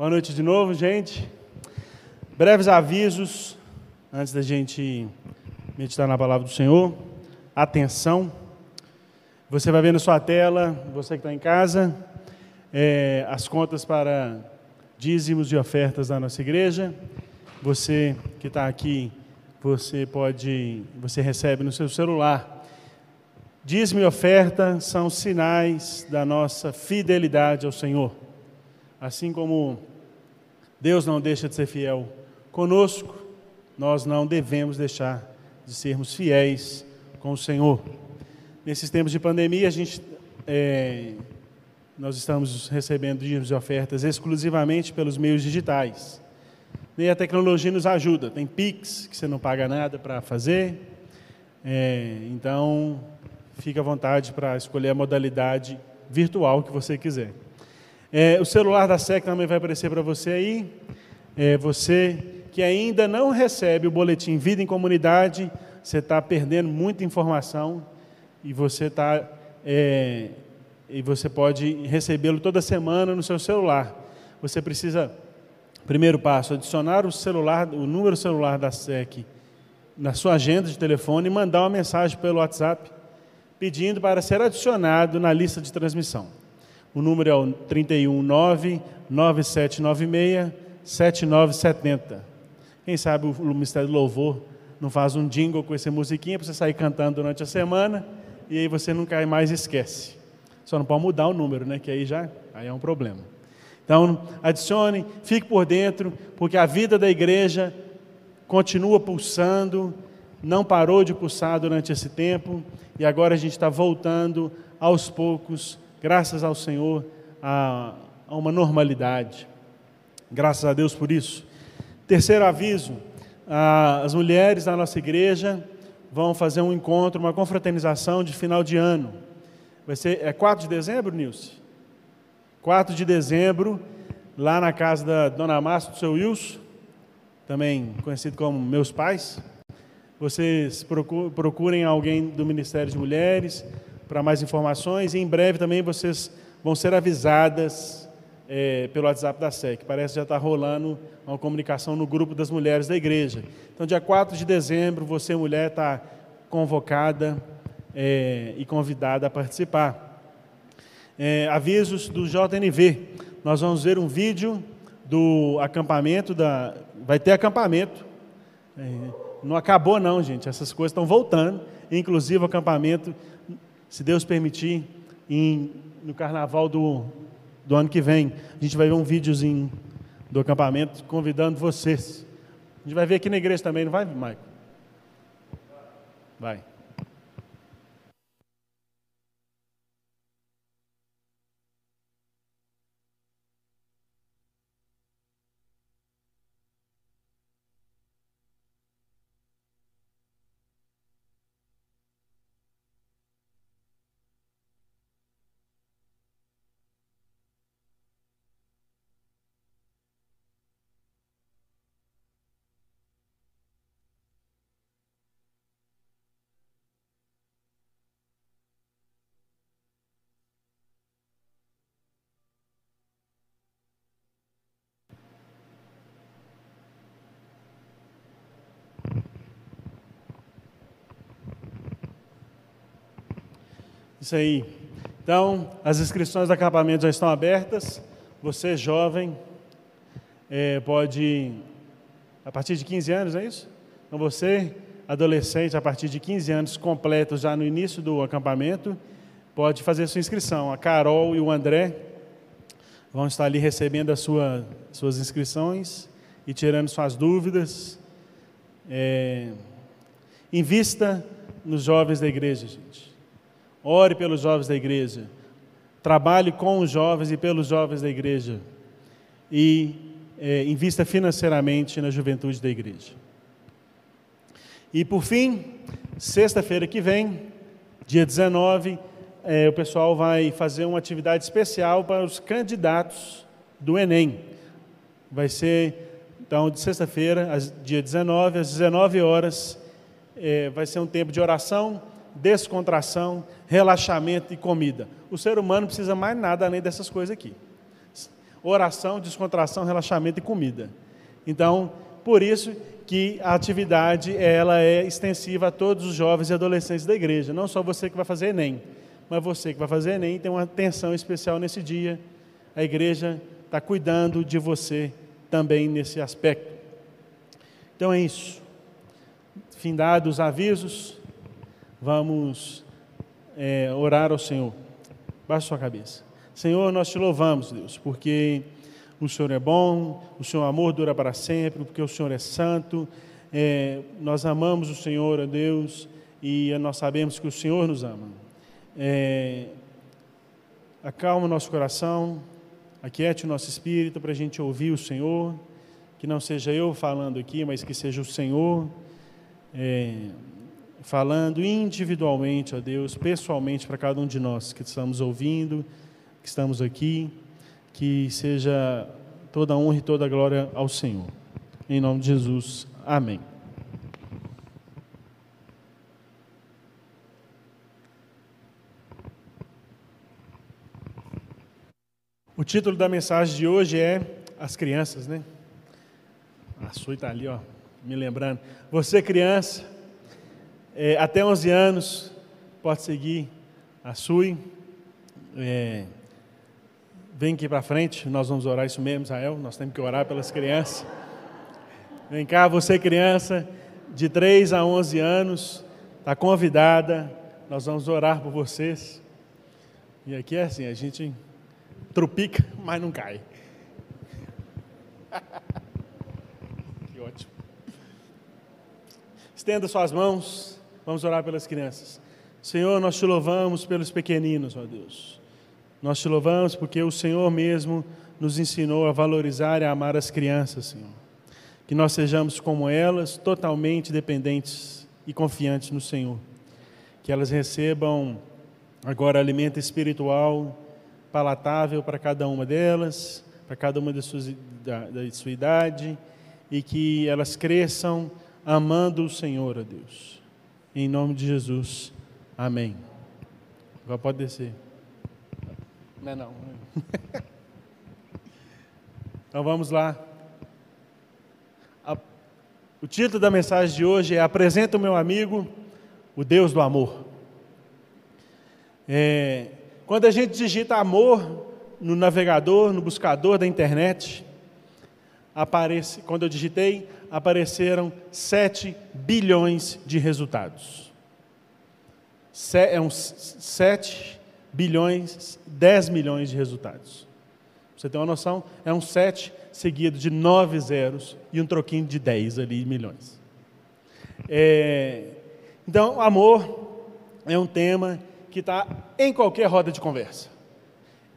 Boa noite de novo, gente. Breves avisos antes da gente meditar na palavra do Senhor. Atenção. Você vai ver na sua tela, você que está em casa, é, as contas para dízimos e ofertas da nossa igreja. Você que está aqui, você pode, você recebe no seu celular. Dízimo e oferta são sinais da nossa fidelidade ao Senhor. Assim como Deus não deixa de ser fiel conosco, nós não devemos deixar de sermos fiéis com o Senhor. Nesses tempos de pandemia, a gente, é, nós estamos recebendo dízimos e ofertas exclusivamente pelos meios digitais. E a tecnologia nos ajuda. Tem Pix, que você não paga nada para fazer. É, então, fique à vontade para escolher a modalidade virtual que você quiser. É, o celular da SEC também vai aparecer para você aí. É, você que ainda não recebe o boletim Vida em Comunidade, você está perdendo muita informação e você está é, e você pode recebê-lo toda semana no seu celular. Você precisa, primeiro passo, adicionar o celular, o número celular da SEC na sua agenda de telefone e mandar uma mensagem pelo WhatsApp pedindo para ser adicionado na lista de transmissão. O número é o 319 9796 7970. Quem sabe o Ministério do Louvor não faz um jingle com essa musiquinha para você sair cantando durante a semana e aí você nunca mais esquece. Só não pode mudar o número, né? Que aí já aí é um problema. Então, adicione, fique por dentro, porque a vida da igreja continua pulsando, não parou de pulsar durante esse tempo, e agora a gente está voltando aos poucos graças ao Senhor, a, a uma normalidade. Graças a Deus por isso. Terceiro aviso: as mulheres da nossa igreja vão fazer um encontro, uma confraternização de final de ano. Vai ser é 4 de dezembro, Nilce? 4 de dezembro, lá na casa da dona Márcia do seu Wilson, também conhecido como meus pais. Vocês procurem alguém do Ministério de Mulheres, para mais informações. E em breve também vocês vão ser avisadas é, pelo WhatsApp da SEC. Parece que já está rolando uma comunicação no grupo das mulheres da igreja. Então, dia 4 de dezembro, você, mulher, está convocada é, e convidada a participar. É, avisos do JNV. Nós vamos ver um vídeo do acampamento da. Vai ter acampamento. É, não acabou, não, gente. Essas coisas estão voltando. Inclusive o acampamento se Deus permitir, em, no carnaval do, do ano que vem, a gente vai ver um videozinho do acampamento convidando vocês. A gente vai ver aqui na igreja também, não vai, Maico? Vai. Isso aí. Então, as inscrições do acampamento já estão abertas. Você, jovem, é, pode, a partir de 15 anos, é isso? Então, você, adolescente, a partir de 15 anos completos, já no início do acampamento, pode fazer sua inscrição. A Carol e o André vão estar ali recebendo as sua, suas inscrições e tirando suas dúvidas. É, invista nos jovens da igreja, gente. Ore pelos jovens da igreja. Trabalhe com os jovens e pelos jovens da igreja. E é, invista financeiramente na juventude da igreja. E por fim, sexta-feira que vem, dia 19, é, o pessoal vai fazer uma atividade especial para os candidatos do Enem. Vai ser, então, de sexta-feira, dia 19, às 19 horas, é, vai ser um tempo de oração, descontração, relaxamento e comida. O ser humano precisa mais nada além dessas coisas aqui. oração, descontração, relaxamento e comida. Então, por isso que a atividade ela é extensiva a todos os jovens e adolescentes da igreja, não só você que vai fazer ENEM, mas você que vai fazer ENEM tem uma atenção especial nesse dia. A igreja está cuidando de você também nesse aspecto. Então é isso. Findados os avisos, vamos é, orar ao Senhor. Baixe sua cabeça. Senhor, nós te louvamos, Deus, porque o Senhor é bom, o seu amor dura para sempre, porque o Senhor é santo. É, nós amamos o Senhor, ó Deus, e nós sabemos que o Senhor nos ama. É, acalma o nosso coração, aquiete o nosso espírito para a gente ouvir o Senhor, que não seja eu falando aqui, mas que seja o Senhor é, falando individualmente, ó Deus, pessoalmente para cada um de nós que estamos ouvindo, que estamos aqui, que seja toda a honra e toda a glória ao Senhor. Em nome de Jesus, amém. O título da mensagem de hoje é As Crianças, né? A Sui está ali, ó, me lembrando. Você, criança, é, até 11 anos, pode seguir a Sui. É, vem aqui para frente, nós vamos orar isso mesmo, Israel. Nós temos que orar pelas crianças. Vem cá, você, criança, de 3 a 11 anos, está convidada. Nós vamos orar por vocês. E aqui é assim, a gente trupica, mas não cai. que ótimo. Estenda suas mãos, vamos orar pelas crianças. Senhor, nós te louvamos pelos pequeninos, ó Deus. Nós te louvamos porque o Senhor mesmo nos ensinou a valorizar e a amar as crianças, Senhor. Que nós sejamos como elas, totalmente dependentes e confiantes no Senhor. Que elas recebam agora alimento espiritual palatável para cada uma delas, para cada uma da sua, da, da sua idade, e que elas cresçam amando o Senhor, a Deus. Em nome de Jesus. Amém. Agora pode descer. Não é não. então vamos lá. O título da mensagem de hoje é Apresenta o meu amigo, o Deus do amor. É, quando a gente digita amor no navegador, no buscador da internet, aparece, quando eu digitei, apareceram 7 bilhões de resultados. É uns 7 bilhões, 10 milhões de resultados. Você ter uma noção, é um 7 seguido de 9 zeros e um troquinho de 10 ali, milhões. É, então, amor é um tema que está em qualquer roda de conversa,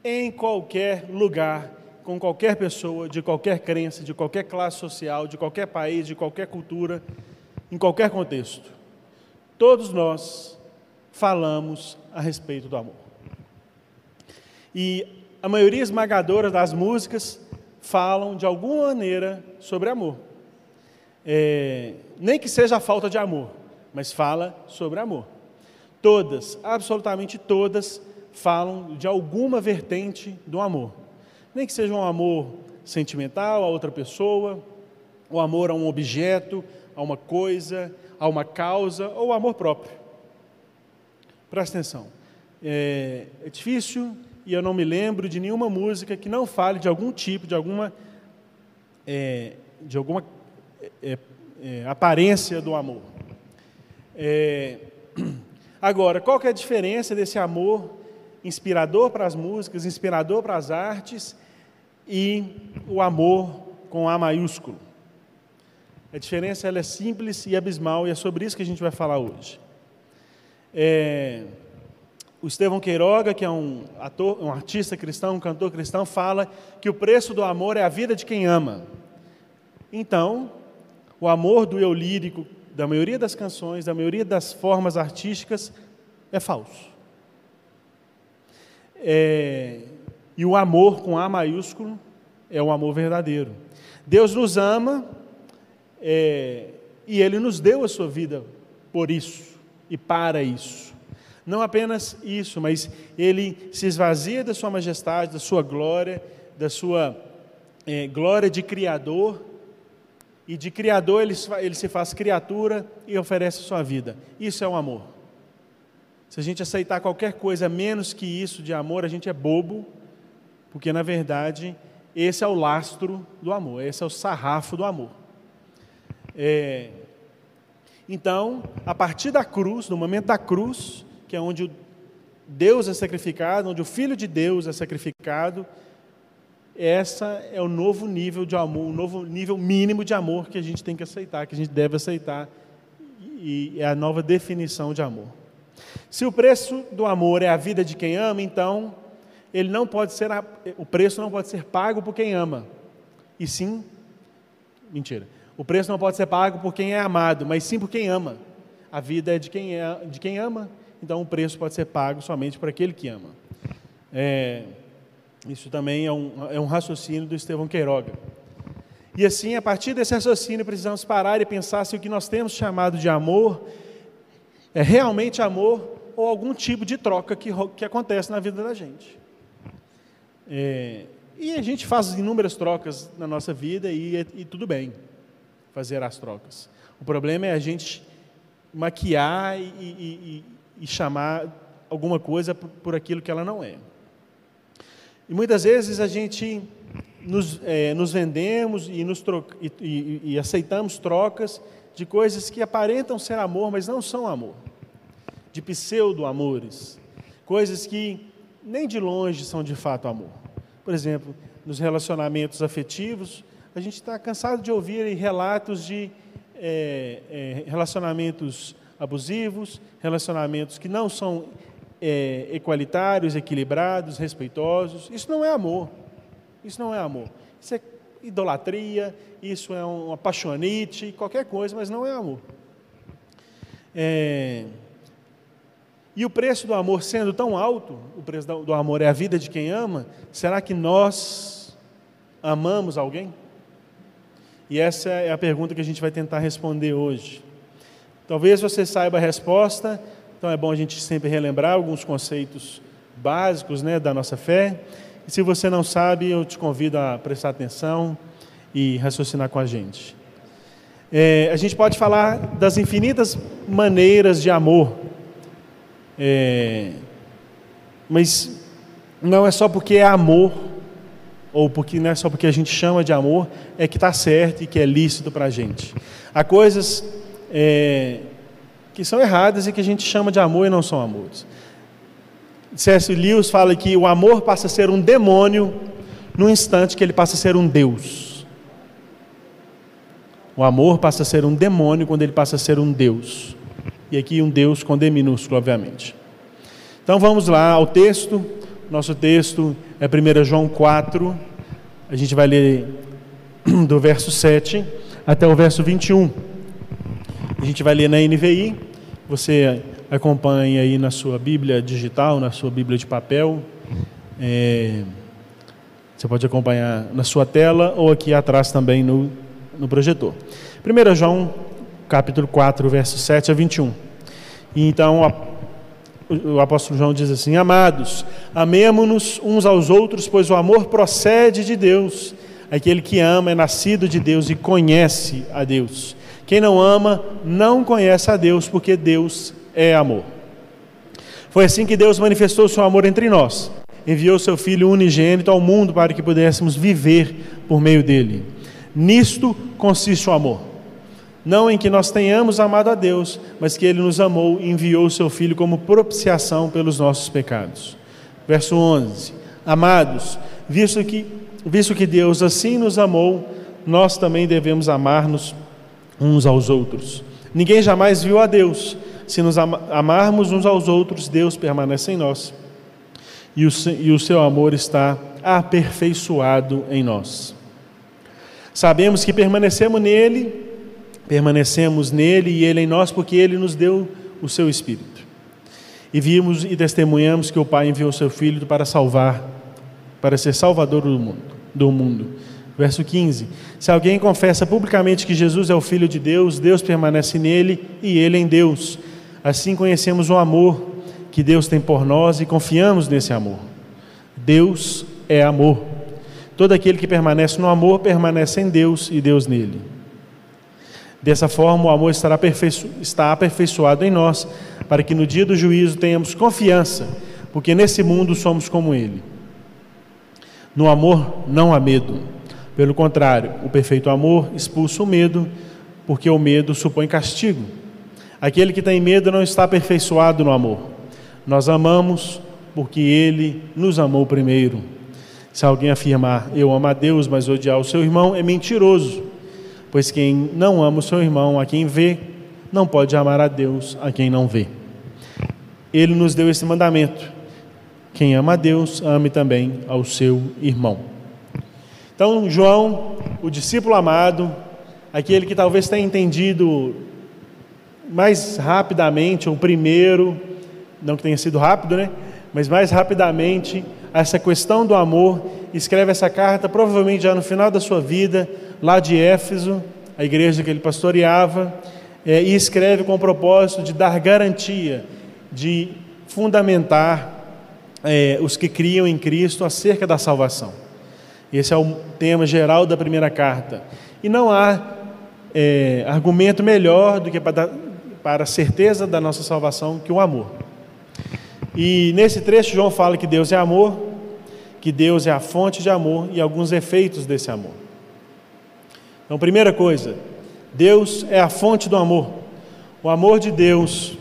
em qualquer lugar, com qualquer pessoa, de qualquer crença, de qualquer classe social, de qualquer país, de qualquer cultura, em qualquer contexto. Todos nós falamos a respeito do amor. E a maioria esmagadora das músicas falam de alguma maneira sobre amor. É, nem que seja a falta de amor, mas fala sobre amor. Todas, absolutamente todas, falam de alguma vertente do amor. Nem que seja um amor sentimental a outra pessoa, o amor a um objeto, a uma coisa, a uma causa, ou amor próprio. Presta atenção. É, é difícil e eu não me lembro de nenhuma música que não fale de algum tipo, de alguma, é, de alguma é, é aparência do amor. É, Agora, qual que é a diferença desse amor inspirador para as músicas, inspirador para as artes e o amor com A maiúsculo? A diferença ela é simples e abismal e é sobre isso que a gente vai falar hoje. É, o Estevão Queiroga, que é um, ator, um artista cristão, um cantor cristão, fala que o preço do amor é a vida de quem ama. Então, o amor do eu lírico da maioria das canções, da maioria das formas artísticas, é falso. É, e o amor com A maiúsculo é o amor verdadeiro. Deus nos ama é, e Ele nos deu a sua vida por isso e para isso. Não apenas isso, mas Ele se esvazia da Sua majestade, da Sua glória, da sua é, glória de Criador, e de Criador ele, ele se faz criatura e oferece a sua vida. Isso é o amor. Se a gente aceitar qualquer coisa menos que isso de amor, a gente é bobo, porque na verdade esse é o lastro do amor, esse é o sarrafo do amor. É, então, a partir da cruz, no momento da cruz, que é onde Deus é sacrificado, onde o Filho de Deus é sacrificado, essa é o novo nível de amor, o novo nível mínimo de amor que a gente tem que aceitar, que a gente deve aceitar, e é a nova definição de amor. Se o preço do amor é a vida de quem ama, então ele não pode ser o preço não pode ser pago por quem ama. E sim, mentira. O preço não pode ser pago por quem é amado, mas sim por quem ama. A vida é de quem é de quem ama, então o preço pode ser pago somente por aquele que ama. É, isso também é um, é um raciocínio do Estevão Queiroga. E assim, a partir desse raciocínio, precisamos parar e pensar se o que nós temos chamado de amor é realmente amor ou algum tipo de troca que, que acontece na vida da gente. É, e a gente faz inúmeras trocas na nossa vida e, e tudo bem fazer as trocas. O problema é a gente maquiar e, e, e chamar alguma coisa por, aquilo que ela não é. E muitas vezes a gente nos, é, nos vendemos e, nos e aceitamos trocas de coisas que aparentam ser amor, mas não são amor. De pseudo-amores. Coisas que nem de longe são de fato amor. Por exemplo, nos relacionamentos afetivos, a gente está cansado de ouvir relatos de é, é, relacionamentos abusivos, relacionamentos que não são é, equalitários, equilibrados, respeitosos. Isso não é amor. Isso não é amor. Isso é idolatria, isso é um apaixonite, qualquer coisa, mas não é amor. É... E o preço do amor sendo tão alto, o preço do amor é a vida de quem ama, será que nós amamos alguém? E essa é a pergunta que a gente vai tentar responder hoje. Talvez você saiba a resposta, então é bom a gente sempre relembrar alguns conceitos básicos né, da nossa fé. E se você não sabe, eu te convido a prestar atenção e raciocinar com a gente. É, a gente pode falar das infinitas maneiras de amor, é, mas não é só porque é amor, ou porque não é só porque a gente chama de amor, é que está certo e que é lícito para a gente. Há coisas é, que são erradas e que a gente chama de amor e não são amores. C.S. Lewis fala que o amor passa a ser um demônio no instante que ele passa a ser um Deus. O amor passa a ser um demônio quando ele passa a ser um Deus. E aqui um Deus com D minúsculo, obviamente. Então vamos lá ao texto. Nosso texto é 1 João 4. A gente vai ler do verso 7 até o verso 21. A gente vai ler na NVI, você acompanha aí na sua Bíblia digital, na sua Bíblia de papel. É, você pode acompanhar na sua tela ou aqui atrás também no, no projetor. 1 João, capítulo 4, versos 7 a 21. E então o apóstolo João diz assim: Amados, amemo-nos uns aos outros, pois o amor procede de Deus. Aquele que ama é nascido de Deus e conhece a Deus. Quem não ama não conhece a Deus, porque Deus é amor. Foi assim que Deus manifestou seu amor entre nós. Enviou seu Filho unigênito ao mundo para que pudéssemos viver por meio dele. Nisto consiste o amor. Não em que nós tenhamos amado a Deus, mas que ele nos amou e enviou o seu Filho como propiciação pelos nossos pecados. Verso 11: Amados, visto que, visto que Deus assim nos amou, nós também devemos amar-nos uns aos outros. Ninguém jamais viu a Deus. Se nos amarmos uns aos outros, Deus permanece em nós. E o, e o seu amor está aperfeiçoado em nós. Sabemos que permanecemos nele, permanecemos nele e ele em nós, porque ele nos deu o seu Espírito. E vimos e testemunhamos que o Pai enviou o seu Filho para salvar, para ser salvador do mundo. Do mundo. Verso 15: Se alguém confessa publicamente que Jesus é o Filho de Deus, Deus permanece nele e ele em Deus. Assim conhecemos o amor que Deus tem por nós e confiamos nesse amor. Deus é amor. Todo aquele que permanece no amor permanece em Deus e Deus nele. Dessa forma, o amor estará aperfeiço está aperfeiçoado em nós, para que no dia do juízo tenhamos confiança, porque nesse mundo somos como ele. No amor não há medo. Pelo contrário, o perfeito amor expulsa o medo, porque o medo supõe castigo. Aquele que tem medo não está aperfeiçoado no amor. Nós amamos porque ele nos amou primeiro. Se alguém afirmar eu amo a Deus, mas odiar o seu irmão, é mentiroso. Pois quem não ama o seu irmão, a quem vê, não pode amar a Deus, a quem não vê. Ele nos deu esse mandamento: quem ama a Deus, ame também ao seu irmão. Então, João, o discípulo amado, aquele que talvez tenha entendido mais rapidamente, o primeiro, não que tenha sido rápido, né? Mas mais rapidamente essa questão do amor, escreve essa carta, provavelmente já no final da sua vida, lá de Éfeso, a igreja que ele pastoreava, é, e escreve com o propósito de dar garantia, de fundamentar é, os que criam em Cristo acerca da salvação. Esse é o tema geral da primeira carta. E não há é, argumento melhor do que para, para a certeza da nossa salvação que o amor. E nesse trecho, João fala que Deus é amor, que Deus é a fonte de amor e alguns efeitos desse amor. Então, primeira coisa, Deus é a fonte do amor. O amor de Deus,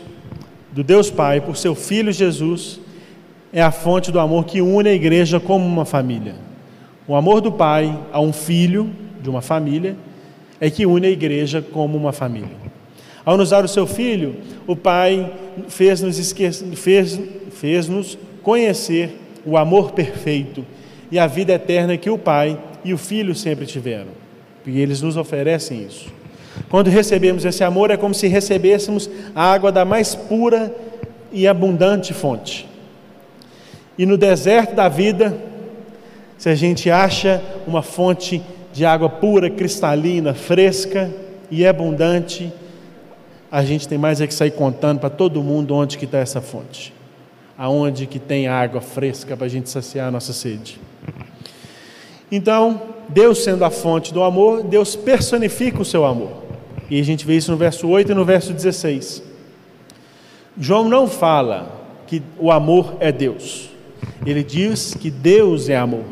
do Deus Pai, por seu Filho Jesus, é a fonte do amor que une a igreja como uma família. O amor do Pai a um filho de uma família é que une a igreja como uma família. Ao nos dar o seu filho, o Pai fez-nos fez, fez-nos conhecer o amor perfeito e a vida eterna que o Pai e o Filho sempre tiveram. E eles nos oferecem isso. Quando recebemos esse amor, é como se recebêssemos a água da mais pura e abundante fonte. E no deserto da vida, se a gente acha uma fonte de água pura, cristalina, fresca e abundante, a gente tem mais é que sair contando para todo mundo onde que está essa fonte aonde que tem água fresca para a gente saciar a nossa sede. Então, Deus sendo a fonte do amor, Deus personifica o seu amor. E a gente vê isso no verso 8 e no verso 16. João não fala que o amor é Deus. Ele diz que Deus é amor.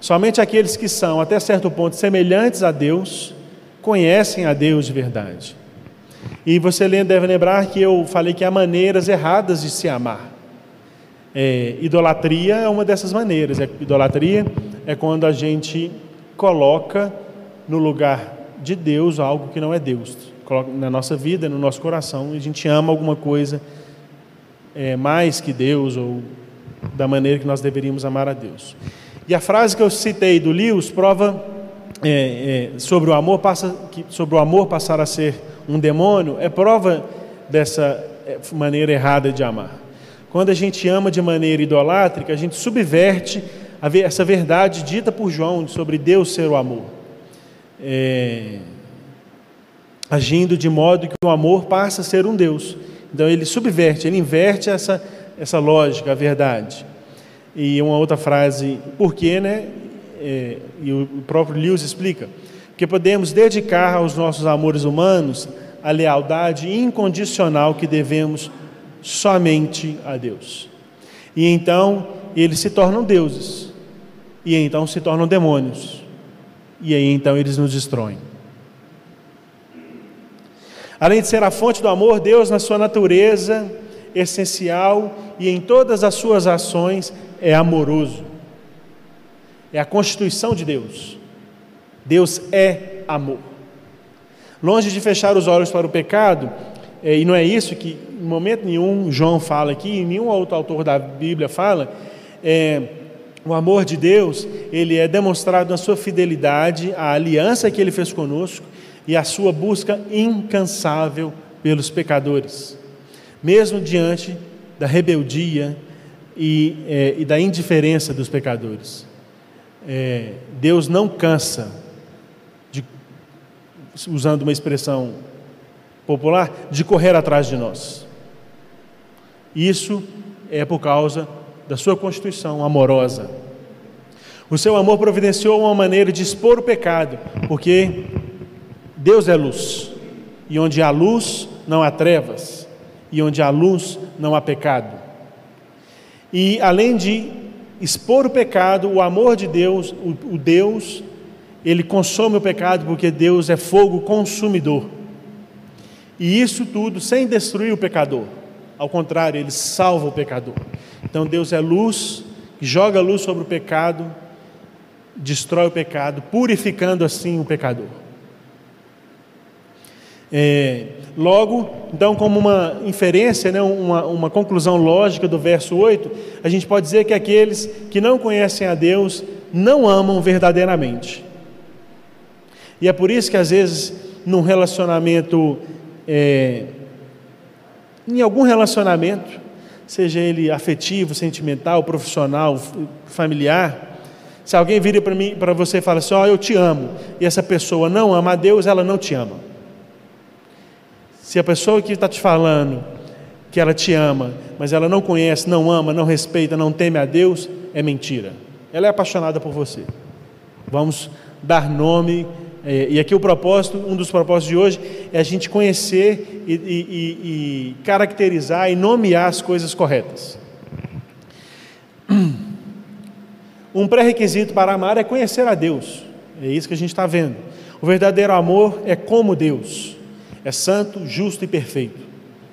Somente aqueles que são, até certo ponto, semelhantes a Deus, conhecem a Deus de verdade. E você deve lembrar que eu falei que há maneiras erradas de se amar. É, idolatria é uma dessas maneiras. É, idolatria é quando a gente coloca no lugar de Deus algo que não é Deus. Coloca na nossa vida, no nosso coração, a gente ama alguma coisa é, mais que Deus ou da maneira que nós deveríamos amar a Deus. E a frase que eu citei do Lewis prova é, é, sobre o amor passa, que, sobre o amor passar a ser um demônio é prova dessa é, maneira errada de amar. Quando a gente ama de maneira idolátrica, a gente subverte essa verdade dita por João sobre Deus ser o amor. É, agindo de modo que o amor passa a ser um Deus. Então ele subverte, ele inverte essa, essa lógica, a verdade. E uma outra frase, por quê, né? É, e o próprio Lewis explica, que podemos dedicar aos nossos amores humanos a lealdade incondicional que devemos somente a Deus. E então eles se tornam deuses, e então se tornam demônios, e aí então eles nos destroem. Além de ser a fonte do amor, Deus, na sua natureza essencial e em todas as suas ações, é amoroso. É a constituição de Deus. Deus é amor. Longe de fechar os olhos para o pecado, é, e não é isso que em momento nenhum João fala aqui, nenhum outro autor da Bíblia fala, é, o amor de Deus, ele é demonstrado na sua fidelidade, a aliança que ele fez conosco e a sua busca incansável pelos pecadores, mesmo diante da rebeldia e, é, e da indiferença dos pecadores. É, Deus não cansa, de, usando uma expressão popular, de correr atrás de nós. Isso é por causa da sua constituição amorosa. O seu amor providenciou uma maneira de expor o pecado, porque Deus é luz, e onde há luz não há trevas, e onde há luz não há pecado. E além de expor o pecado, o amor de Deus, o, o Deus, ele consome o pecado porque Deus é fogo consumidor. E isso tudo sem destruir o pecador. Ao contrário, ele salva o pecador. Então Deus é luz, joga luz sobre o pecado, destrói o pecado, purificando assim o pecador. É, logo, então, como uma inferência, né, uma, uma conclusão lógica do verso 8, a gente pode dizer que aqueles que não conhecem a Deus não amam verdadeiramente. E é por isso que, às vezes, num relacionamento, é, em algum relacionamento, seja ele afetivo, sentimental, profissional, familiar, se alguém vira para mim, para você e fala assim, ó, oh, eu te amo, e essa pessoa não ama a Deus, ela não te ama. Se a pessoa que está te falando que ela te ama, mas ela não conhece, não ama, não respeita, não teme a Deus, é mentira. Ela é apaixonada por você. Vamos dar nome. É, e aqui o propósito, um dos propósitos de hoje, é a gente conhecer e, e, e caracterizar e nomear as coisas corretas. Um pré-requisito para amar é conhecer a Deus. É isso que a gente está vendo. O verdadeiro amor é como Deus. É santo, justo e perfeito.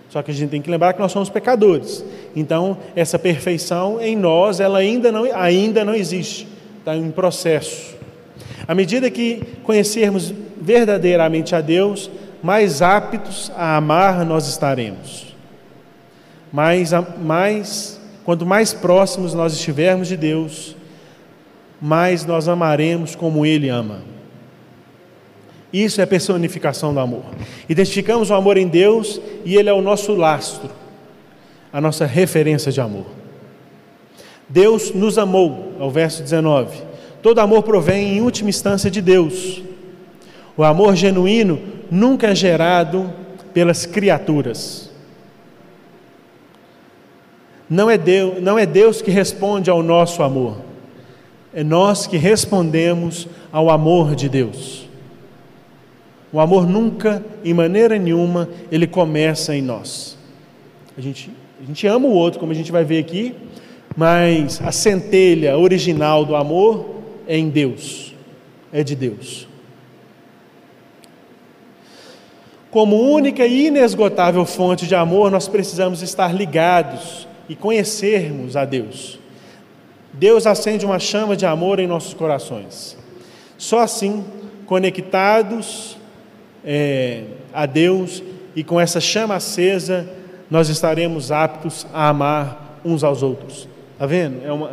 Só que a gente tem que lembrar que nós somos pecadores. Então, essa perfeição em nós, ela ainda não, ainda não existe. Está em processo. À medida que conhecermos verdadeiramente a Deus, mais aptos a amar nós estaremos. Mais, mais, quanto mais próximos nós estivermos de Deus, mais nós amaremos como Ele ama. Isso é a personificação do amor. Identificamos o amor em Deus e Ele é o nosso lastro, a nossa referência de amor. Deus nos amou, é o verso 19. Todo amor provém, em última instância, de Deus. O amor genuíno nunca é gerado pelas criaturas. Não é Deus, não é Deus que responde ao nosso amor é nós que respondemos ao amor de Deus. O amor nunca, em maneira nenhuma, ele começa em nós. A gente, a gente ama o outro, como a gente vai ver aqui, mas a centelha original do amor é em Deus, é de Deus. Como única e inesgotável fonte de amor, nós precisamos estar ligados e conhecermos a Deus. Deus acende uma chama de amor em nossos corações. Só assim, conectados é, a Deus e com essa chama acesa, nós estaremos aptos a amar uns aos outros. Está vendo? É uma,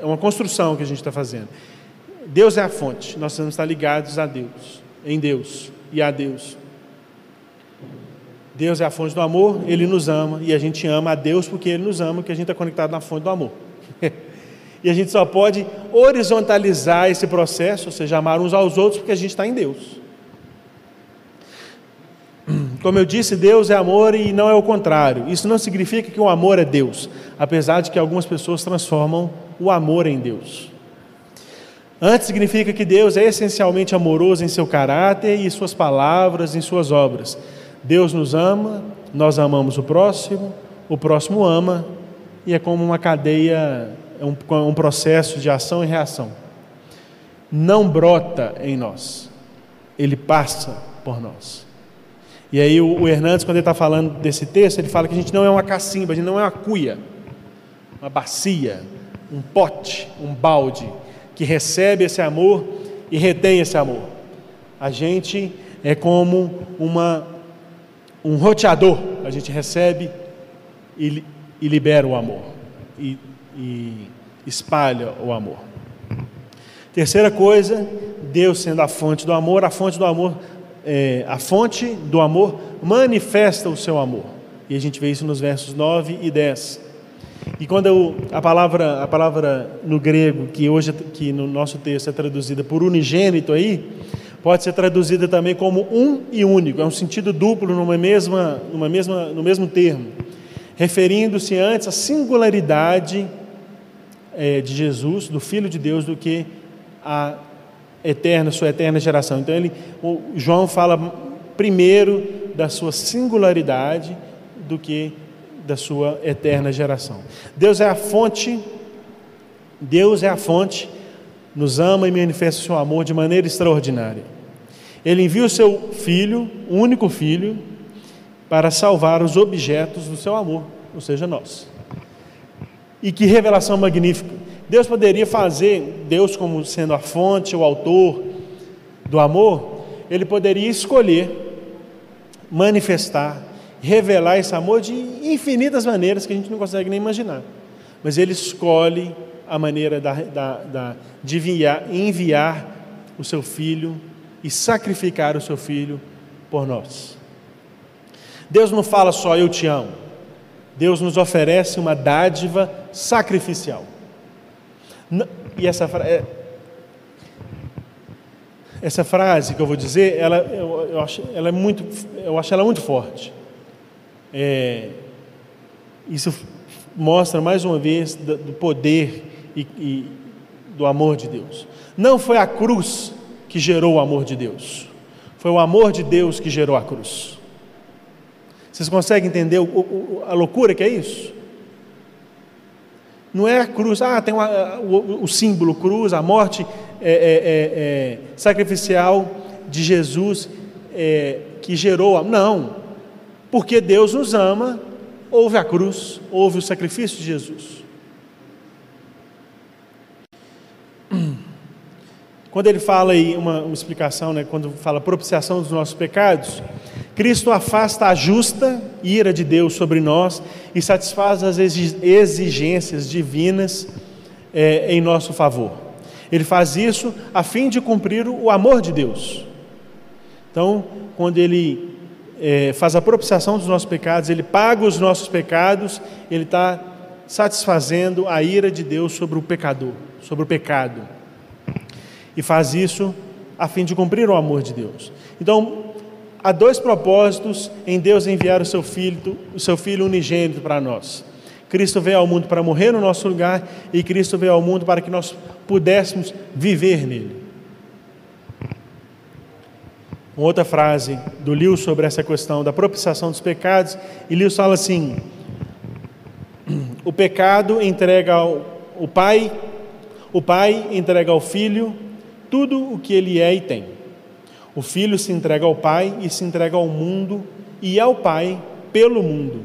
é uma construção que a gente está fazendo. Deus é a fonte, nós que estar ligados a Deus, em Deus e a Deus. Deus é a fonte do amor, Ele nos ama e a gente ama a Deus porque Ele nos ama, porque a gente está conectado na fonte do amor. E a gente só pode horizontalizar esse processo, ou seja, amar uns aos outros, porque a gente está em Deus. Como eu disse, Deus é amor e não é o contrário. Isso não significa que o amor é Deus, apesar de que algumas pessoas transformam o amor em Deus. Antes significa que Deus é essencialmente amoroso em seu caráter e em suas palavras, em suas obras. Deus nos ama, nós amamos o próximo, o próximo ama, e é como uma cadeia é um, um processo de ação e reação. Não brota em nós, ele passa por nós. E aí o, o Hernandes, quando ele está falando desse texto, ele fala que a gente não é uma cacimba, a gente não é uma cuia, uma bacia, um pote, um balde, que recebe esse amor e retém esse amor. A gente é como uma, um roteador, a gente recebe e, e libera o amor. E e espalha o amor. Terceira coisa, Deus sendo a fonte do amor, a fonte do amor, é, a fonte do amor manifesta o seu amor. E a gente vê isso nos versos 9 e 10. E quando eu, a palavra, a palavra no grego, que hoje que no nosso texto é traduzida por unigênito aí, pode ser traduzida também como um e único, é um sentido duplo numa mesma, numa mesma, no mesmo termo, referindo-se antes à singularidade é, de Jesus, do Filho de Deus, do que a eterna, sua eterna geração. Então ele, João fala primeiro da sua singularidade do que da sua eterna geração. Deus é a fonte, Deus é a fonte, nos ama e manifesta o seu amor de maneira extraordinária. Ele envia o seu filho, o único filho, para salvar os objetos do seu amor, ou seja, nós. E que revelação magnífica! Deus poderia fazer, Deus como sendo a fonte, o autor do amor, ele poderia escolher manifestar, revelar esse amor de infinitas maneiras que a gente não consegue nem imaginar. Mas ele escolhe a maneira da, da, da, de enviar, enviar o seu filho e sacrificar o seu filho por nós. Deus não fala só eu te amo. Deus nos oferece uma dádiva sacrificial. E essa, é, essa frase que eu vou dizer, ela, eu, eu, acho, ela é muito, eu acho ela muito forte. É, isso mostra mais uma vez do, poder e, e do amor de Deus. Não foi a cruz que gerou o amor de Deus, foi o amor de Deus que gerou a cruz. Vocês conseguem entender o, o, a loucura que é isso? Não é a cruz, ah, tem uma, o, o, símbolo cruz, a morte é, é, é, é sacrificial de Jesus é, que gerou. Não, porque Deus nos ama, houve a cruz, houve o sacrifício de Jesus. Quando ele fala aí, uma, uma explicação, né, quando fala propiciação dos nossos pecados, Cristo afasta a justa ira de Deus sobre nós e satisfaz as exigências divinas é, em nosso favor. Ele faz isso a fim de cumprir o amor de Deus. Então, quando ele é, faz a propiciação dos nossos pecados, ele paga os nossos pecados, ele está satisfazendo a ira de Deus sobre o pecador, sobre o pecado. E faz isso a fim de cumprir o amor de Deus. Então, há dois propósitos em Deus enviar o seu filho, o seu filho unigênito para nós. Cristo veio ao mundo para morrer no nosso lugar e Cristo veio ao mundo para que nós pudéssemos viver nele. Uma outra frase do Lewis sobre essa questão da propiciação dos pecados, e Lewis fala assim: o pecado entrega ao o pai, o pai entrega ao filho tudo o que ele é e tem. O filho se entrega ao pai e se entrega ao mundo e ao pai pelo mundo.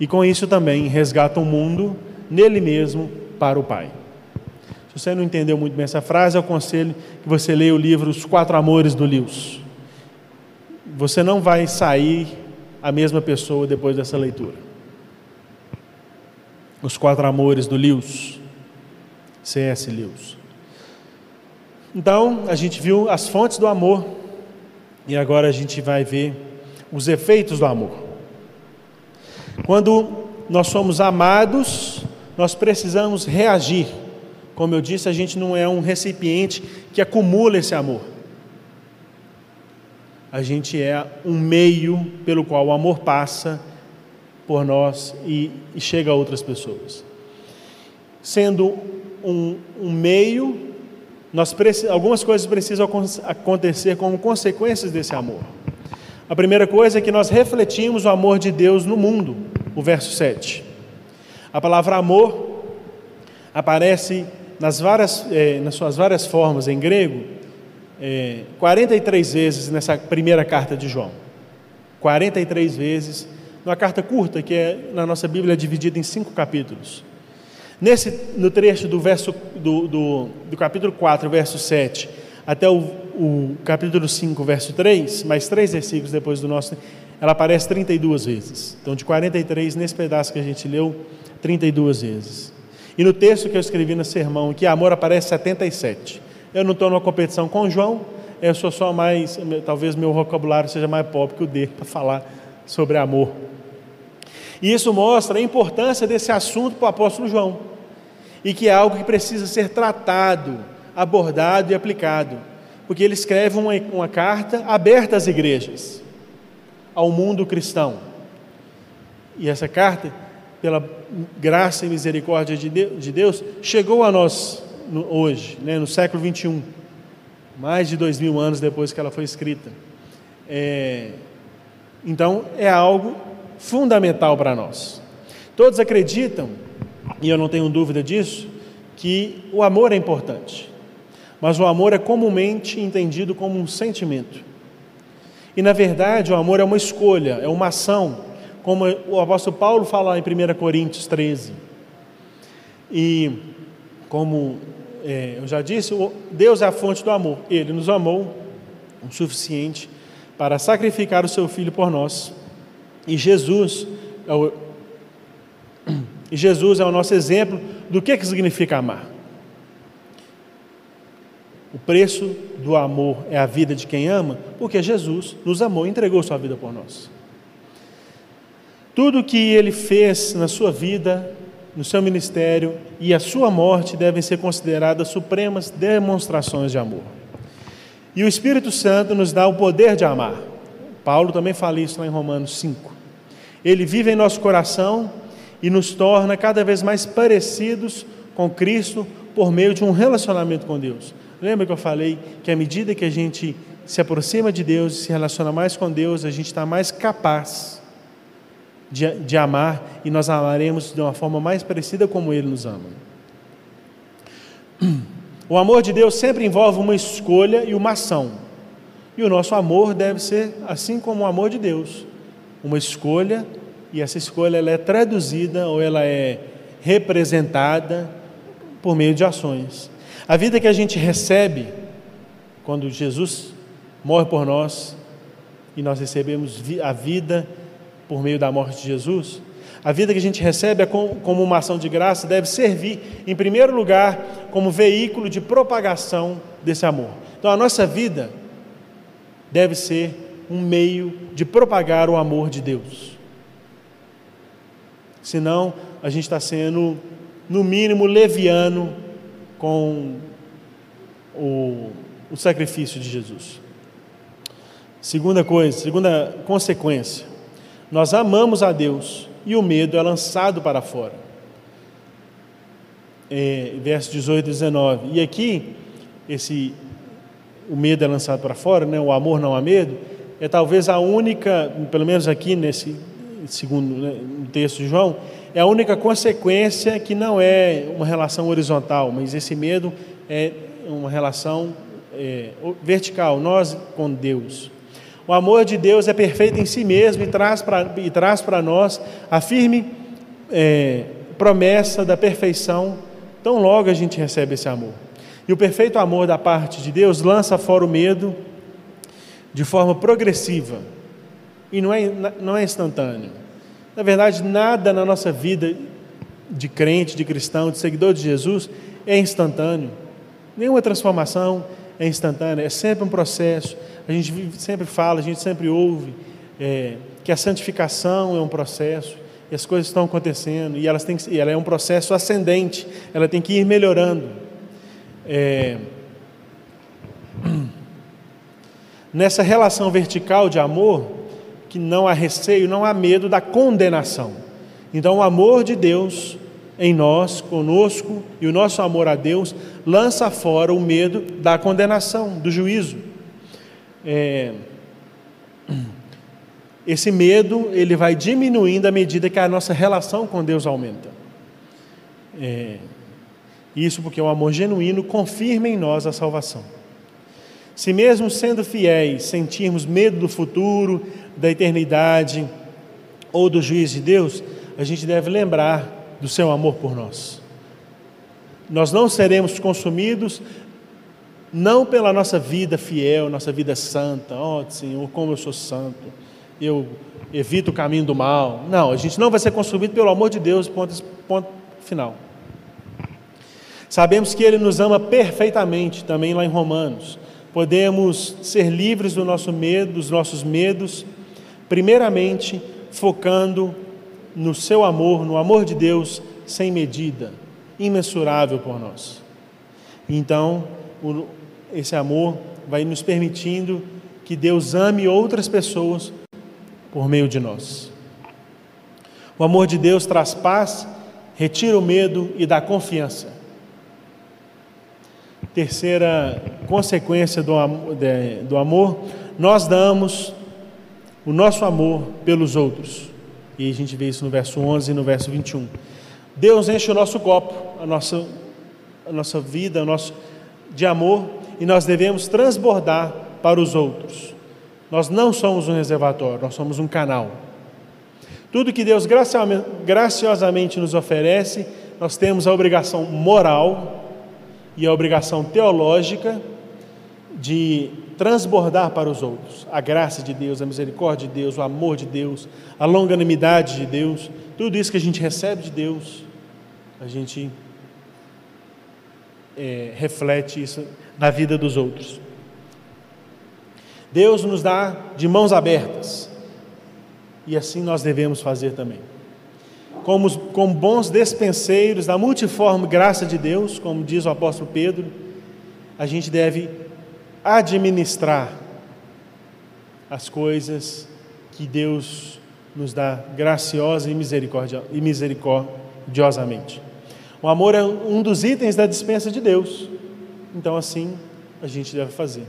E com isso também resgata o mundo nele mesmo para o pai. Se você não entendeu muito bem essa frase, eu aconselho que você leia o livro Os Quatro Amores do Lewis. Você não vai sair a mesma pessoa depois dessa leitura. Os Quatro Amores do Lewis. C.S. Lewis. Então, a gente viu as fontes do amor e agora a gente vai ver os efeitos do amor. Quando nós somos amados, nós precisamos reagir. Como eu disse, a gente não é um recipiente que acumula esse amor. A gente é um meio pelo qual o amor passa por nós e, e chega a outras pessoas. Sendo um, um meio nós algumas coisas precisam acontecer como consequências desse amor. A primeira coisa é que nós refletimos o amor de Deus no mundo, o verso 7. A palavra amor aparece nas, várias, eh, nas suas várias formas em grego, eh, 43 vezes nessa primeira carta de João. 43 vezes, numa carta curta, que é na nossa Bíblia dividida em cinco capítulos. Nesse, no trecho do, verso, do, do, do capítulo 4, verso 7, até o, o, capítulo 5, verso 3, mais três versículos depois do nosso, ela aparece 32 vezes. Então, de 43, nesse pedaço que a gente leu, 32 vezes. E no texto que eu escrevi no sermão, que amor aparece 77. Eu não estou numa competição com o João, eu sou só mais, talvez meu vocabulário seja mais pobre que o dele para falar sobre amor. E isso mostra a importância desse assunto para o apóstolo João e que é algo que precisa ser tratado, abordado e aplicado, porque ele escreve uma, uma carta aberta às igrejas, ao mundo cristão. E essa carta, pela graça e misericórdia de Deus, chegou a nós hoje, né, no século 21, mais de dois mil anos depois que ela foi escrita. É, então, é algo fundamental para nós. Todos acreditam, e eu não tenho dúvida disso, que o amor é importante. Mas o amor é comumente entendido como um sentimento. E na verdade, o amor é uma escolha, é uma ação, como o apóstolo Paulo fala em 1 Coríntios 13. E como é, eu já disse, Deus é a fonte do amor. Ele nos amou o suficiente para sacrificar o seu filho por nós. E Jesus é o, e Jesus é o nosso exemplo do que, que significa amar. O preço do amor é a vida de quem ama, porque Jesus nos amou e entregou sua vida por nós. Tudo que ele fez na sua vida, no seu ministério e a sua morte devem ser consideradas supremas demonstrações de amor. E o Espírito Santo nos dá o poder de amar. Paulo também fala isso lá em Romanos 5. Ele vive em nosso coração e nos torna cada vez mais parecidos com Cristo por meio de um relacionamento com Deus. Lembra que eu falei que à medida que a gente se aproxima de Deus e se relaciona mais com Deus, a gente está mais capaz de, de amar e nós amaremos de uma forma mais parecida como Ele nos ama. O amor de Deus sempre envolve uma escolha e uma ação. E o nosso amor deve ser assim como o amor de Deus, uma escolha e essa escolha ela é traduzida ou ela é representada por meio de ações. A vida que a gente recebe quando Jesus morre por nós e nós recebemos a vida por meio da morte de Jesus, a vida que a gente recebe é como uma ação de graça deve servir, em primeiro lugar, como veículo de propagação desse amor. Então, a nossa vida deve ser um meio de propagar o amor de Deus. Senão, a gente está sendo, no mínimo, leviano com o, o sacrifício de Jesus. Segunda coisa, segunda consequência, nós amamos a Deus e o medo é lançado para fora. É, verso 18 e 19. E aqui, esse, o medo é lançado para fora, né? o amor não há medo, é talvez a única, pelo menos aqui nesse segundo né, no texto de João, é a única consequência que não é uma relação horizontal, mas esse medo é uma relação é, vertical, nós com Deus. O amor de Deus é perfeito em si mesmo e traz para nós a firme é, promessa da perfeição, tão logo a gente recebe esse amor. E o perfeito amor da parte de Deus lança fora o medo de forma progressiva e não é, não é instantâneo. Na verdade, nada na nossa vida de crente, de cristão, de seguidor de Jesus é instantâneo. Nenhuma transformação é instantânea, é sempre um processo. A gente sempre fala, a gente sempre ouve é, que a santificação é um processo e as coisas estão acontecendo e elas têm que, ela é um processo ascendente, ela tem que ir melhorando. É, nessa relação vertical de amor, que não há receio, não há medo da condenação. Então, o amor de Deus em nós, conosco, e o nosso amor a Deus lança fora o medo da condenação, do juízo. É... Esse medo ele vai diminuindo à medida que a nossa relação com Deus aumenta. É... Isso porque o amor genuíno confirma em nós a salvação. Se mesmo sendo fiéis sentirmos medo do futuro, da eternidade ou do juiz de Deus, a gente deve lembrar do seu amor por nós. Nós não seremos consumidos não pela nossa vida fiel, nossa vida santa, ó oh, Senhor, como eu sou santo, eu evito o caminho do mal. Não, a gente não vai ser consumido pelo amor de Deus, ponto, ponto final. Sabemos que Ele nos ama perfeitamente, também lá em Romanos. Podemos ser livres do nosso medo, dos nossos medos, primeiramente focando no seu amor, no amor de Deus sem medida, imensurável por nós. Então, esse amor vai nos permitindo que Deus ame outras pessoas por meio de nós. O amor de Deus traz paz, retira o medo e dá confiança. terceira consequência do, do amor, nós damos o nosso amor pelos outros. E a gente vê isso no verso 11 e no verso 21. Deus enche o nosso copo, a nossa, a nossa vida, o nosso de amor, e nós devemos transbordar para os outros. Nós não somos um reservatório, nós somos um canal. Tudo que Deus graciosamente nos oferece, nós temos a obrigação moral e a obrigação teológica de transbordar para os outros a graça de Deus, a misericórdia de Deus, o amor de Deus, a longanimidade de Deus, tudo isso que a gente recebe de Deus, a gente é, reflete isso na vida dos outros. Deus nos dá de mãos abertas e assim nós devemos fazer também. Como, como bons despenseiros da multiforme graça de Deus, como diz o apóstolo Pedro, a gente deve administrar as coisas que Deus nos dá graciosa e, misericordia, e misericordiosamente. O amor é um dos itens da dispensa de Deus, então assim a gente deve fazer.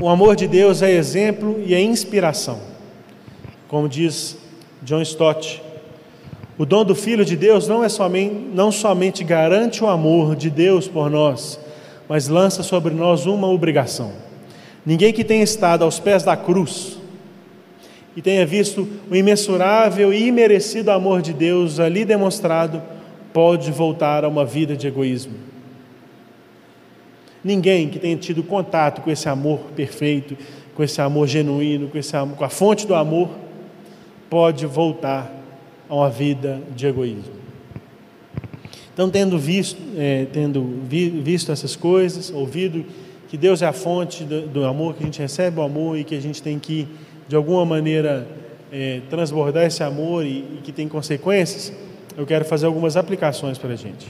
O amor de Deus é exemplo e é inspiração. Como diz John Stott, o dom do Filho de Deus não, é somente, não somente garante o amor de Deus por nós, mas lança sobre nós uma obrigação. Ninguém que tenha estado aos pés da cruz e tenha visto o imensurável e imerecido amor de Deus ali demonstrado, pode voltar a uma vida de egoísmo. Ninguém que tenha tido contato com esse amor perfeito, com esse amor genuíno, com, esse amor, com a fonte do amor, pode voltar a uma vida de egoísmo. Então, tendo visto, é, tendo vi, visto essas coisas, ouvido que Deus é a fonte do, do, amor, que a gente recebe o amor e que a gente tem que, de alguma maneira, é, transbordar esse amor e, e que tem consequências, eu quero fazer algumas aplicações para a gente.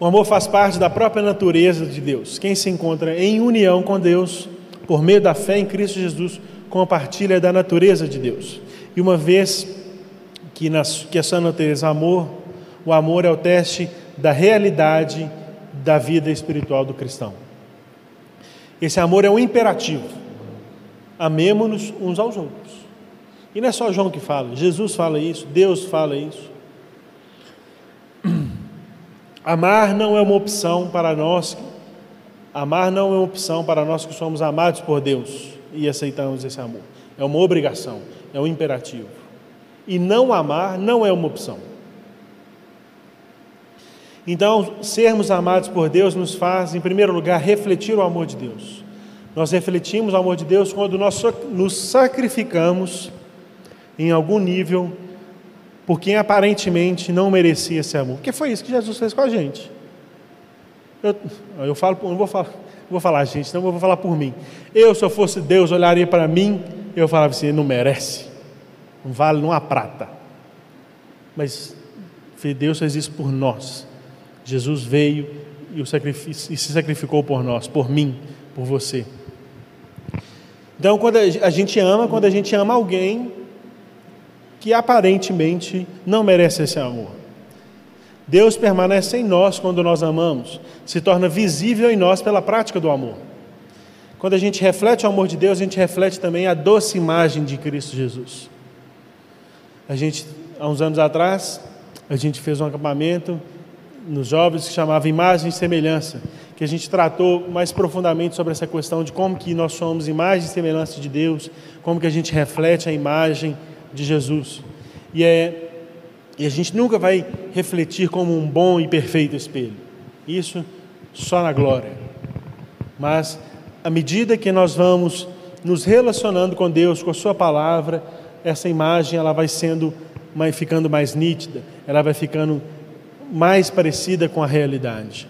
O amor faz parte da própria natureza de Deus. Quem se encontra em união com Deus, por meio da fé em Cristo Jesus, compartilha da natureza de Deus. E uma vez que, na, que a sua natureza é amor, o amor é o teste da realidade da vida espiritual do cristão. Esse amor é um imperativo. Amemos-nos uns aos outros. E não é só João que fala, Jesus fala isso, Deus fala isso. Amar não é uma opção para nós. Amar não é uma opção para nós que somos amados por Deus e aceitamos esse amor. É uma obrigação, é um imperativo. E não amar não é uma opção. Então, sermos amados por Deus nos faz, em primeiro lugar, refletir o amor de Deus. Nós refletimos o amor de Deus quando nós nos sacrificamos em algum nível por quem aparentemente não merecia esse amor. Porque foi isso que Jesus fez com a gente. Eu, eu falo, não vou falar, vou falar gente, não vou falar por mim. Eu, se eu fosse Deus, olharia para mim, eu falava assim: não merece, não vale uma prata. Mas Deus fez isso por nós. Jesus veio e, e se sacrificou por nós, por mim, por você. Então, quando a gente ama, quando a gente ama alguém, que aparentemente não merece esse amor. Deus permanece em nós quando nós amamos, se torna visível em nós pela prática do amor. Quando a gente reflete o amor de Deus, a gente reflete também a doce imagem de Cristo Jesus. A gente, há uns anos atrás, a gente fez um acampamento nos jovens que chamava Imagem e Semelhança, que a gente tratou mais profundamente sobre essa questão de como que nós somos imagem e semelhança de Deus, como que a gente reflete a imagem de Jesus. E, é, e a gente nunca vai refletir como um bom e perfeito espelho. Isso só na glória. Mas à medida que nós vamos nos relacionando com Deus, com a Sua palavra, essa imagem ela vai sendo, vai ficando mais nítida, ela vai ficando mais parecida com a realidade.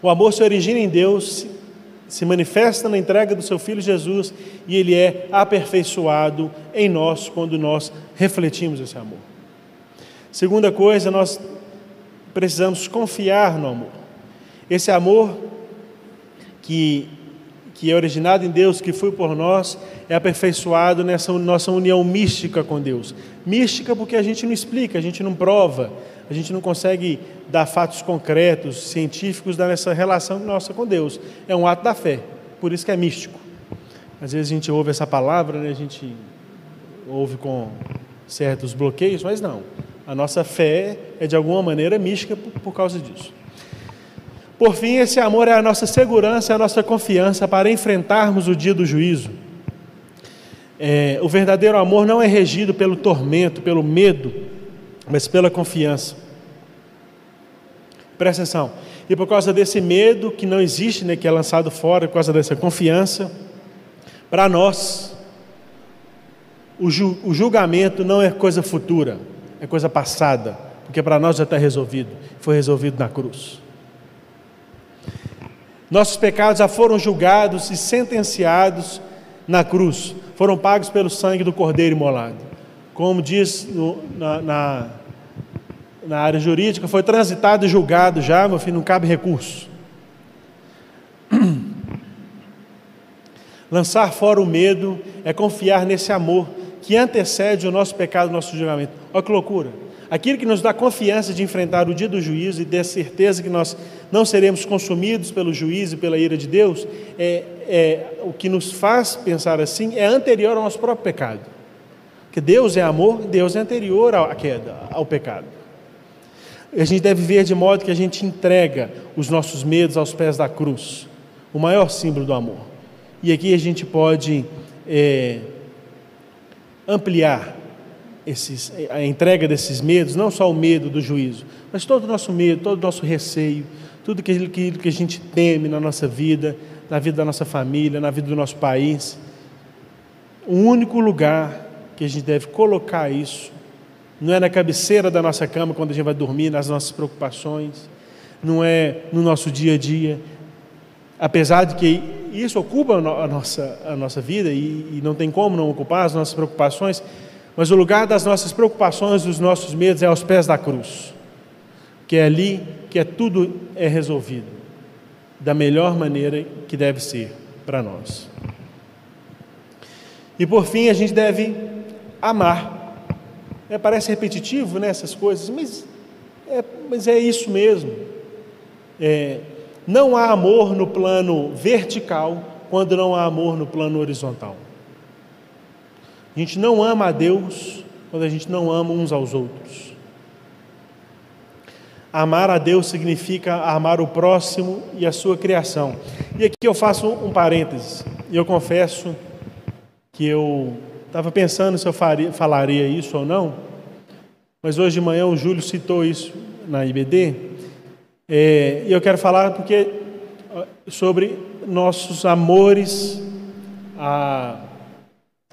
O amor se origina em Deus, se manifesta na entrega do seu Filho Jesus e ele é aperfeiçoado em nós quando nós refletimos esse amor. Segunda coisa, nós precisamos confiar no amor. Esse amor que, que é originado em Deus, que foi por nós, é aperfeiçoado nessa nossa união mística com Deus. Mística porque a gente não explica, a gente não prova, a gente não consegue dar fatos concretos, científicos nessa relação nossa com Deus. É um ato da fé, por isso que é místico. Às vezes a gente ouve essa palavra, né, a gente ouve com certos bloqueios, mas não. A nossa fé é de alguma maneira mística por, por causa disso. Por fim, esse amor é a nossa segurança, é a nossa confiança para enfrentarmos o dia do juízo. É, o verdadeiro amor não é regido pelo tormento, pelo medo, mas pela confiança. Presta atenção. E por causa desse medo que não existe, né, que é lançado fora, por causa dessa confiança, para nós, o, ju, o julgamento não é coisa futura, é coisa passada, porque para nós já está resolvido, foi resolvido na cruz. Nossos pecados já foram julgados e sentenciados na cruz, foram pagos pelo sangue do Cordeiro imolado. Como diz no, na, na, na, área jurídica, foi transitado e julgado já, meu filho, não cabe recurso. Lançar fora o medo é confiar nesse amor que antecede o nosso pecado, o nosso julgamento. Olha que loucura. Aquilo que nos dá confiança de enfrentar o dia do juízo e ter certeza que nós não seremos consumidos pelo juízo e pela ira de Deus, é, é, o que nos faz pensar assim é anterior ao nosso próprio pecado. Porque Deus é amor, Deus é anterior à queda, ao pecado. A gente deve viver de modo que a gente entrega os nossos medos aos pés da cruz, o maior símbolo do amor. E aqui a gente pode é, ampliar esses, a entrega desses medos, não só o medo do juízo, mas todo o nosso medo, todo o nosso receio, tudo aquilo que, que a gente teme na nossa vida, na vida da nossa família, na vida do nosso país. O único lugar que a gente deve colocar isso não é na cabeceira da nossa cama quando a gente vai dormir, nas nossas preocupações, não é no nosso dia a dia, apesar de que isso ocupa a nossa, a nossa vida e, e não tem como não ocupar as nossas preocupações, mas o lugar das nossas preocupações, dos nossos medos é aos pés da cruz. Que é ali que é tudo é resolvido da melhor maneira que deve ser para nós. E por fim, a gente deve amar. É, parece repetitivo né, coisas, mas é, mas é isso mesmo. É, não há amor no plano vertical quando não há amor no plano horizontal. A gente não ama a Deus quando a gente não ama uns aos outros. Amar a Deus significa amar o próximo e a sua criação. E aqui eu faço um parênteses. E eu confesso que eu estava pensando se eu faria, falaria isso ou não, mas hoje de manhã o Júlio citou isso na IBD. É, e eu quero falar porque sobre nossos amores a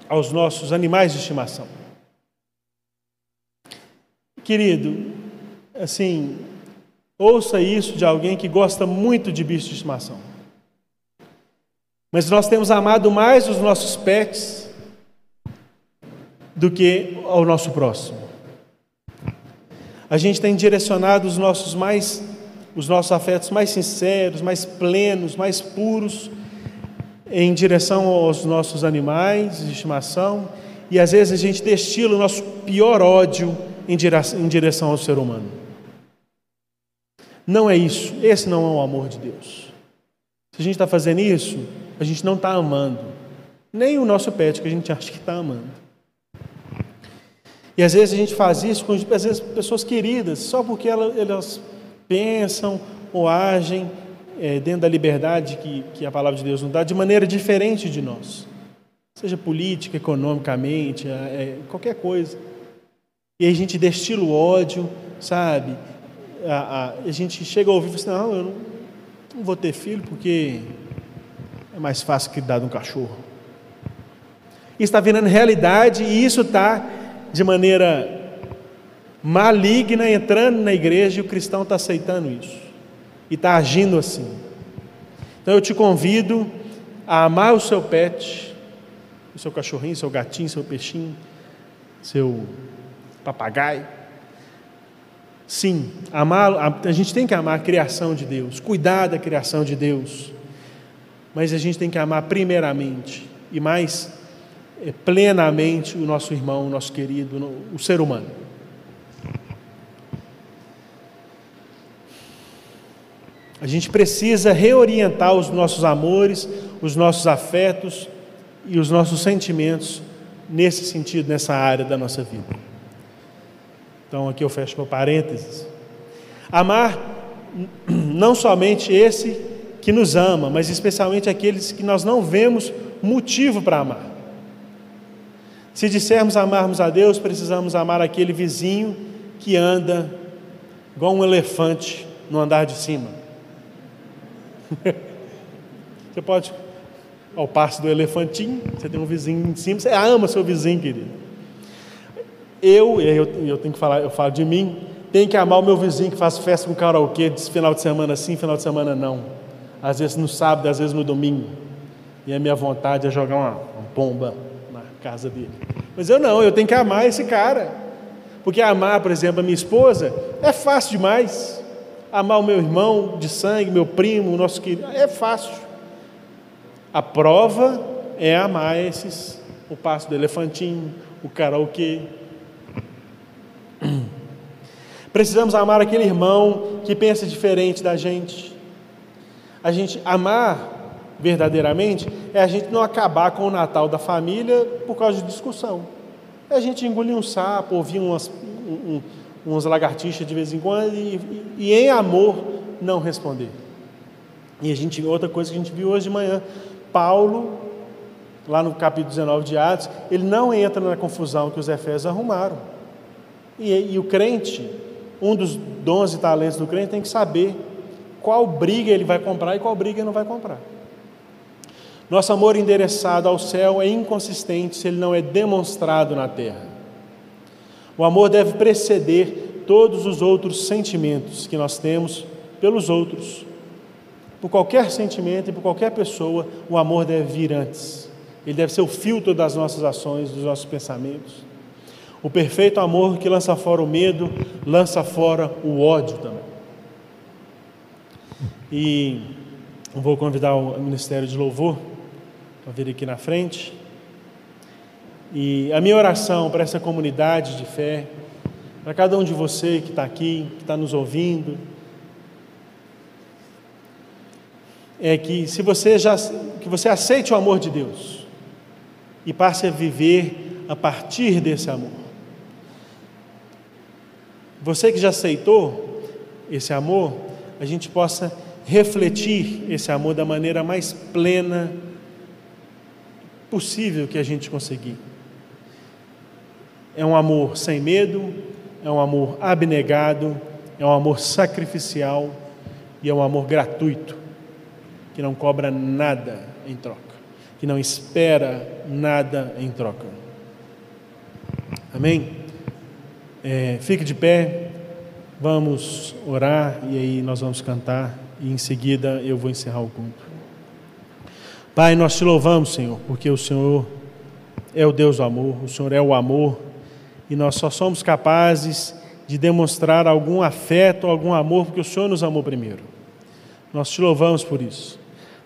aos nossos animais de estimação. Querido, assim, ouça isso de alguém que gosta muito de bicho de estimação. Mas nós temos amado mais os nossos pets do que ao nosso próximo. A gente tem direcionado os nossos mais os nossos afetos mais sinceros, mais plenos, mais puros em direção aos nossos animais de estimação e às vezes a gente destila o nosso pior ódio em direção ao ser humano. Não é isso, esse não é o amor de Deus. Se a gente está fazendo isso, a gente não está amando, nem o nosso pet que a gente acha que está amando. E às vezes a gente faz isso com às vezes, pessoas queridas, só porque elas, elas pensam ou agem é, dentro da liberdade que, que a palavra de Deus nos dá, de maneira diferente de nós, seja política, economicamente, é, é, qualquer coisa. E aí a gente destila o ódio, sabe? A, a, a gente chega a ouvir e fala assim: não, eu não, não vou ter filho porque é mais fácil que dar de um cachorro. Isso está virando realidade e isso está de maneira maligna entrando na igreja e o cristão está aceitando isso e está agindo assim. Então eu te convido a amar o seu pet, o seu cachorrinho, seu gatinho, seu peixinho, seu papagaio. Sim, amar, a gente tem que amar a criação de Deus, cuidar da criação de Deus. mas a gente tem que amar primeiramente e mais plenamente o nosso irmão, o nosso querido, o ser humano. A gente precisa reorientar os nossos amores, os nossos afetos e os nossos sentimentos nesse sentido, nessa área da nossa vida. Então aqui eu fecho meu parênteses. Amar não somente esse que nos ama, mas especialmente aqueles que nós não vemos motivo para amar. Se dissermos amarmos a Deus, precisamos amar aquele vizinho que anda igual um elefante no andar de cima. Você pode, ao passo do elefantinho, você tem um vizinho em cima, você ama seu vizinho, querido. Eu, eu, eu tenho que falar, eu falo de mim, tenho que amar o meu vizinho que faz festa com karaokê, de final de semana sim, final de semana não. Às vezes no sábado, às vezes no domingo. E a minha vontade é jogar uma, uma bomba casa dele. Mas eu não, eu tenho que amar esse cara. Porque amar, por exemplo, a minha esposa é fácil demais. Amar o meu irmão de sangue, meu primo, o nosso querido, é fácil. A prova é amar esses, o passo do elefantinho, o karaokê. Precisamos amar aquele irmão que pensa diferente da gente. A gente amar verdadeiramente é a gente não acabar com o Natal da família por causa de discussão. É a gente engolir um sapo, ouvir umas, um, umas lagartixas de vez em quando e, e, e, em amor não responder. E a gente outra coisa que a gente viu hoje de manhã, Paulo, lá no capítulo 19 de Atos, ele não entra na confusão que os efésios arrumaram. E, e o crente, um dos dons e talentos do crente tem que saber qual briga ele vai comprar e qual briga ele não vai comprar. Nosso amor endereçado ao céu é inconsistente se ele não é demonstrado na terra. O amor deve preceder todos os outros sentimentos que nós temos pelos outros. Por qualquer sentimento e por qualquer pessoa, o amor deve vir antes. Ele deve ser o filtro das nossas ações, dos nossos pensamentos. O perfeito amor que lança fora o medo, lança fora o ódio também. E vou convidar o Ministério de Louvor para vir aqui na frente. E a minha oração para essa comunidade de fé, para cada um de você que está aqui, que está nos ouvindo, é que se você já que você aceite o amor de Deus e passe a viver a partir desse amor. Você que já aceitou esse amor, a gente possa refletir esse amor da maneira mais plena possível que a gente conseguir. É um amor sem medo, é um amor abnegado, é um amor sacrificial e é um amor gratuito, que não cobra nada em troca, que não espera nada em troca. Amém? É, fique de pé, vamos orar e aí nós vamos cantar e em seguida eu vou encerrar o culto. Pai, nós te louvamos, Senhor, porque o Senhor é o Deus do amor, o Senhor é o amor, e nós só somos capazes de demonstrar algum afeto, algum amor, porque o Senhor nos amou primeiro. Nós te louvamos por isso.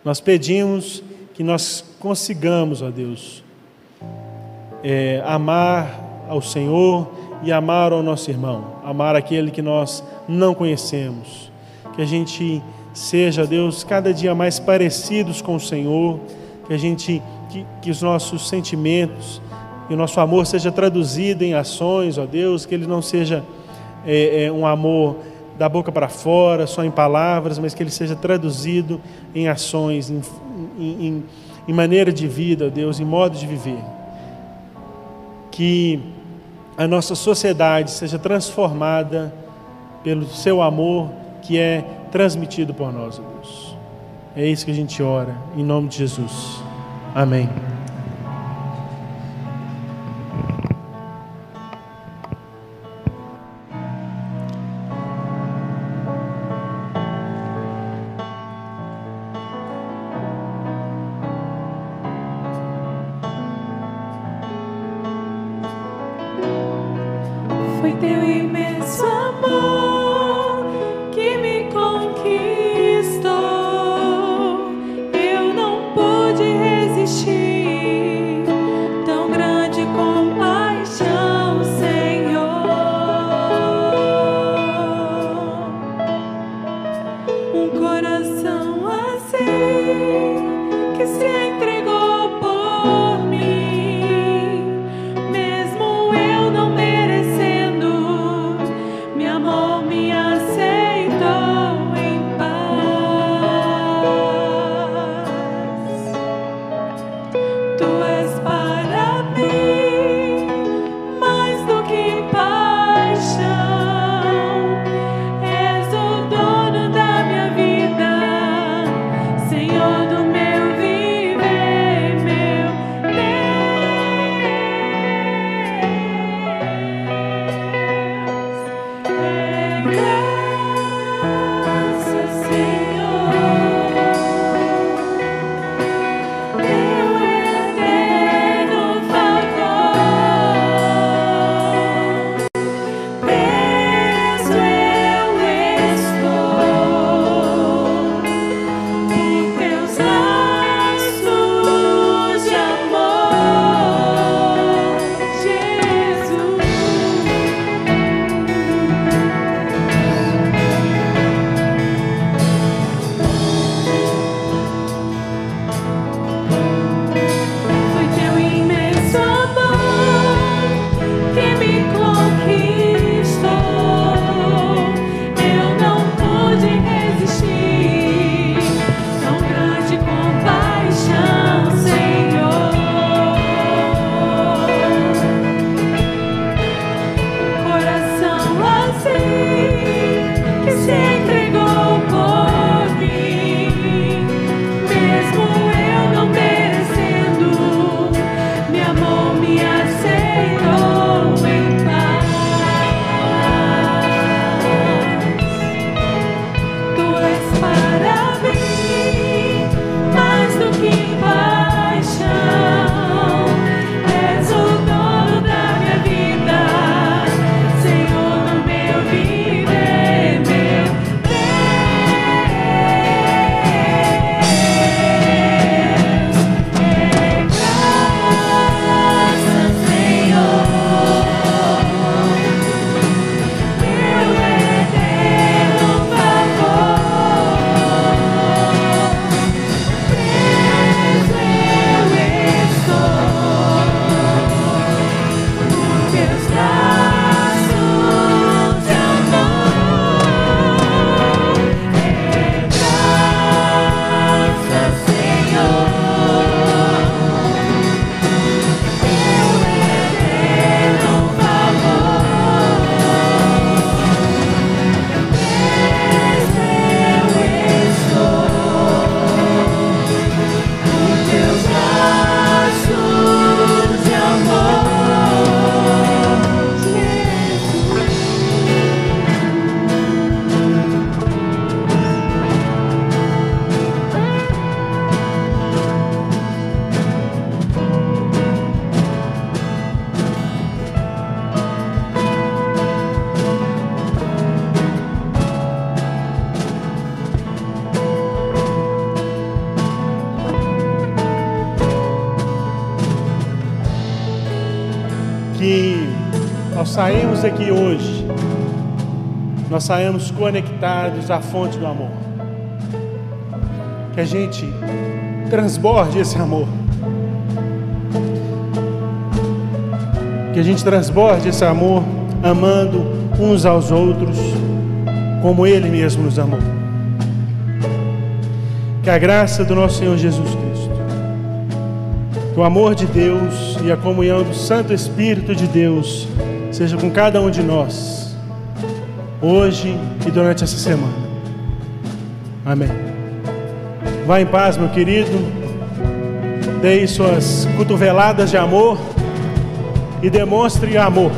Nós pedimos que nós consigamos, ó Deus, é, amar ao Senhor e amar ao nosso irmão, amar aquele que nós não conhecemos, que a gente seja, Deus, cada dia mais parecidos com o Senhor, que a gente, que, que os nossos sentimentos e o nosso amor seja traduzido em ações, ó Deus, que ele não seja é, é, um amor da boca para fora, só em palavras, mas que ele seja traduzido em ações, em, em, em maneira de vida, ó Deus, em modo de viver. Que a nossa sociedade seja transformada pelo seu amor, que é transmitido por nós, Deus. É isso que a gente ora, em nome de Jesus. Amém. Sairmos daqui hoje, nós saímos conectados à fonte do amor. Que a gente transborde esse amor. Que a gente transborde esse amor amando uns aos outros como Ele mesmo nos amou. Que a graça do nosso Senhor Jesus Cristo, que o amor de Deus e a comunhão do Santo Espírito de Deus seja com cada um de nós, hoje e durante essa semana. Amém. Vá em paz, meu querido. Dê suas cotoveladas de amor e demonstre amor.